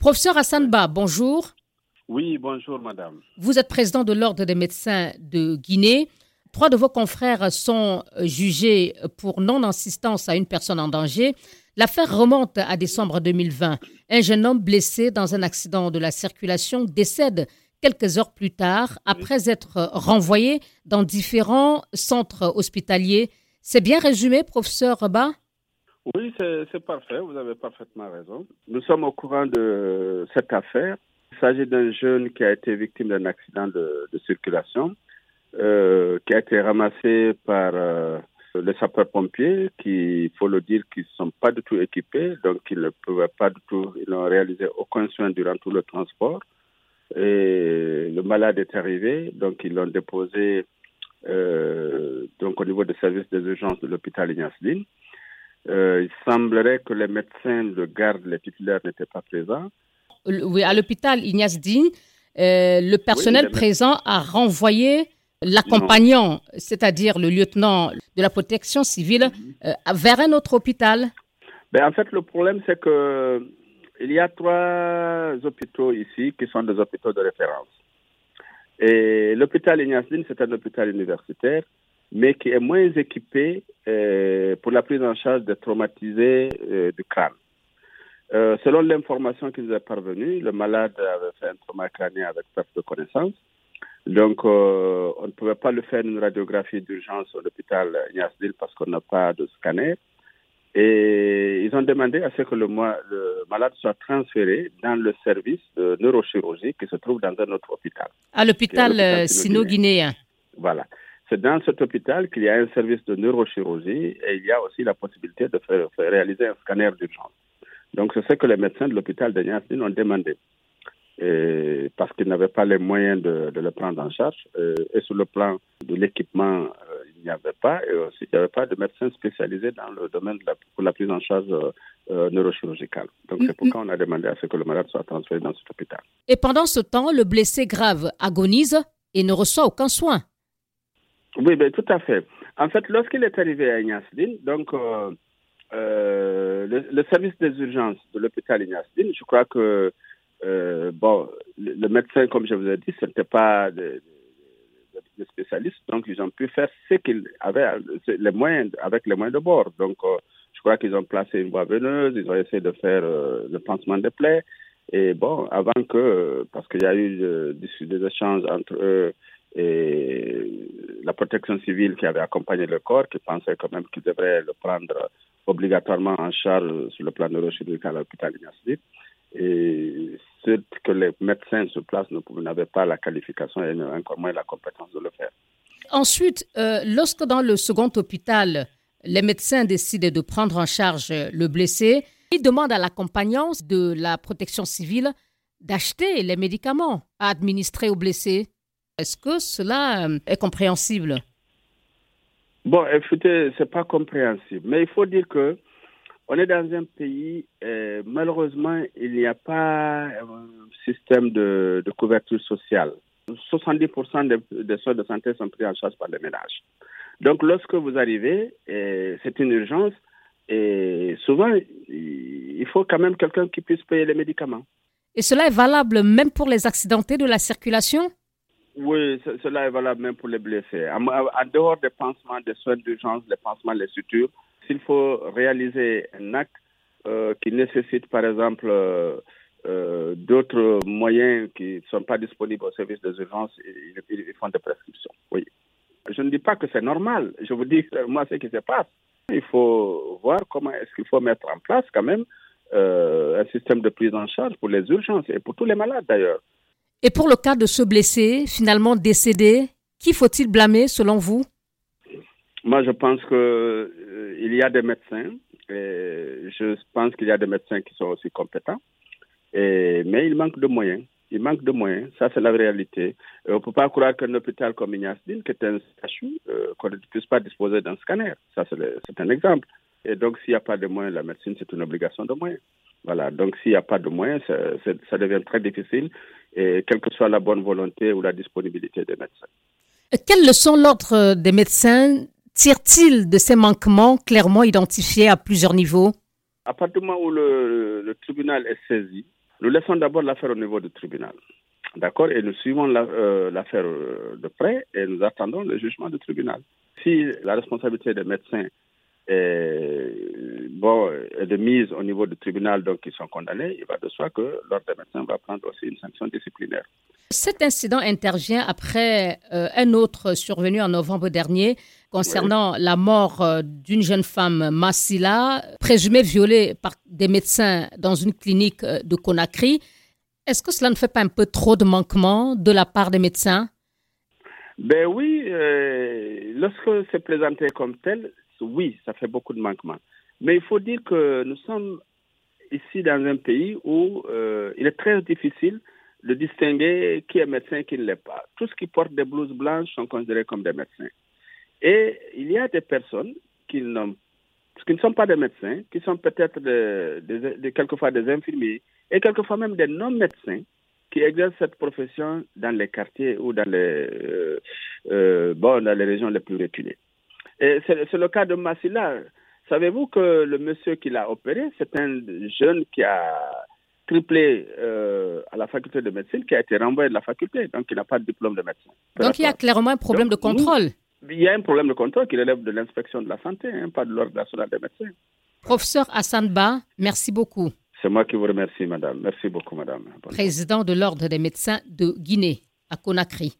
Professeur Hassanba, bonjour. Oui, bonjour madame. Vous êtes président de l'Ordre des médecins de Guinée. Trois de vos confrères sont jugés pour non-assistance à une personne en danger. L'affaire remonte à décembre 2020. Un jeune homme blessé dans un accident de la circulation décède quelques heures plus tard après être renvoyé dans différents centres hospitaliers. C'est bien résumé, professeur Rabat Oui, c'est parfait. Vous avez parfaitement raison. Nous sommes au courant de cette affaire. Il s'agit d'un jeune qui a été victime d'un accident de, circulation, euh, qui a été ramassé par euh, les sapeurs-pompiers, qui, il faut le dire, qui ne sont pas du tout équipés, donc ils ne pouvaient pas du tout, ils n'ont réalisé aucun soin durant tout le transport. Et le malade est arrivé, donc ils l'ont déposé euh, donc au niveau des services des urgences de l'hôpital Ignace Euh, il semblerait que les médecins de garde, les titulaires n'étaient pas présents. Oui, à l'hôpital Ignace euh, le personnel présent a renvoyé l'accompagnant, c'est-à-dire le lieutenant de la protection civile, mhm. euh, vers un autre hôpital ben, En fait, le problème, c'est que il y a trois hôpitaux ici qui sont des hôpitaux de référence. Et l'hôpital Ignace c'est un hôpital universitaire, mais qui est moins équipé euh, pour la prise en charge des traumatisés euh, du crâne. Euh, selon l'information qui nous est parvenue, le malade avait fait un trauma crânien avec perte de connaissance. Donc, on ne pouvait pas le faire une radiographie d'urgence à l'hôpital Ignace parce qu'on n'a pas de scanner. Et ils ont demandé à ce que le, le, malade soit transféré dans le service de neurochirurgie qui se trouve dans un autre hôpital. À l'hôpital sino-guinéen. Voilà. C'est dans cet hôpital qu'il y a un service de neurochirurgie et il y a aussi la possibilité de faire, réaliser un scanner d'urgence. Donc, c'est ce que les médecins de l'hôpital de Niassine ont demandé. Et parce qu'ils n'avaient pas les moyens de, le prendre en charge. Euh, et sur le plan de l'équipement, euh, il n'y avait pas, et aussi il n'y avait pas de médecins spécialisés dans le domaine de la, pour la prise en charge euh, neurochirurgicale. Donc c'est pourquoi on a demandé à ce que le malade soit transféré dans cet hôpital. Et pendant ce temps, le blessé grave agonise et ne reçoit aucun soin. Oui, ben, tout à fait. En fait, lorsqu'il est arrivé à Ignace donc le, le, service des urgences de l'hôpital Ignace je crois que euh, bon, le, médecin, comme je vous ai dit, ce n'était pas des de, spécialistes, donc ils ont pu faire ce qu'ils avaient les moyens, avec les moyens de bord. Donc, euh, je crois qu'ils ont placé une voie veineuse, ils ont essayé de faire euh, le pansement des plaies. Et bon, avant que, parce qu'il y a eu des échanges entre eux et la protection civile qui avait accompagné le corps, qui pensait quand même qu'ils devraient le prendre obligatoirement en charge sur le plan neurochirurgical à l'hôpital Ignace Et ce que les médecins sur place n'avaient pas la qualification et encore moins la compétence de le faire. Ensuite, euh, lorsque dans le second hôpital, les médecins décident de prendre en charge le blessé, ils demandent à l'accompagnant de la protection civile d'acheter les médicaments à administrer au blessé. Est-ce que cela euh, est compréhensible? Bon, écoutez, c'est pas compréhensible, mais il faut dire que on est dans un pays, euh, malheureusement, il n'y a pas un système de, couverture sociale. 70% des, des, soins de santé sont pris en charge par les ménages. Donc, lorsque vous arrivez, euh, c'est une urgence, et souvent, il faut quand même quelqu'un qui puisse payer les médicaments. Et cela est valable même pour les accidentés de la circulation? Oui, cela est valable même pour les blessés. En, dehors des pansements, des soins d'urgence, des pansements, les sutures, s'il faut réaliser un acte euh, qui nécessite, par exemple, euh, euh, d'autres moyens qui ne sont pas disponibles au service des urgences, ils, font des prescriptions. Oui. Je ne dis pas que c'est normal. Je vous dis moi ce qui se passe. Il faut voir comment est-ce qu'il faut mettre en place quand même un système de prise en charge pour les urgences et pour tous les malades d'ailleurs. Et pour le cas de ce blessé, finalement décédé, qui faut-il blâmer selon vous? Moi, je pense que euh, y a des médecins. Et je pense qu'il y a des médecins qui sont aussi compétents. Et, mais il manque de moyens. Il manque de moyens. Ça, c'est la réalité. on ne peut pas croire qu'un hôpital comme Ignace qui est un CHU, euh, qu'on ne puisse pas disposer d'un scanner. Ça, c'est un exemple. Et donc, s'il n'y a pas de moyens, la médecine, c'est une obligation de moyens. Voilà. Donc, s'il n'y a pas de moyens, ça devient très difficile, et quelle que soit la bonne volonté ou la disponibilité des médecins. Quelles leçons l'ordre des médecins tire-t-il de ces manquements clairement identifiés à plusieurs niveaux? À partir du moment où le, tribunal est saisi, nous laissons d'abord l'affaire au niveau du tribunal. D'accord? Et nous suivons euh, l'affaire de près et nous attendons le jugement du tribunal. Si la responsabilité des médecins est, bon, est de mise au niveau du tribunal, donc ils sont condamnés, il va de soi que l'ordre des médecins va prendre aussi une sanction disciplinaire. Cet incident intervient après euh, un autre survenu en novembre dernier concernant la mort euh, d'une jeune femme, Massila, présumée violée par des médecins dans une clinique euh, de Conakry. Est-ce que cela ne fait pas un peu trop de manquements de la part des médecins? Ben oui, lorsque c'est présenté comme tel, oui, ça fait beaucoup de manquements. Mais il faut dire que nous sommes ici dans un pays où il est très difficile de distinguer qui est médecin et qui ne l'est pas. Tous ceux qui portent des blouses blanches sont considérés comme des médecins. Et il y a des personnes qui, ne sont pas des médecins, qui sont peut-être quelquefois des infirmiers et quelquefois même des non-médecins qui exercent cette profession dans les quartiers ou dans les, euh, euh, dans les régions les plus reculées. C'est le cas de Massila. Savez-vous que le monsieur qui l'a opéré, c'est un jeune qui a triplé euh, à la faculté de médecine qui a été renvoyé de la faculté, donc il n'a pas de diplôme de médecin. Donc il y a clairement un problème de contrôle. il y a un problème de contrôle qui relève de l'inspection de la santé, hein, pas de l'ordre national des médecins. Professeur Hassan Ba, merci beaucoup. C'est moi qui vous remercie, madame. Merci beaucoup, madame. Président de l'ordre des médecins de Guinée, à Conakry.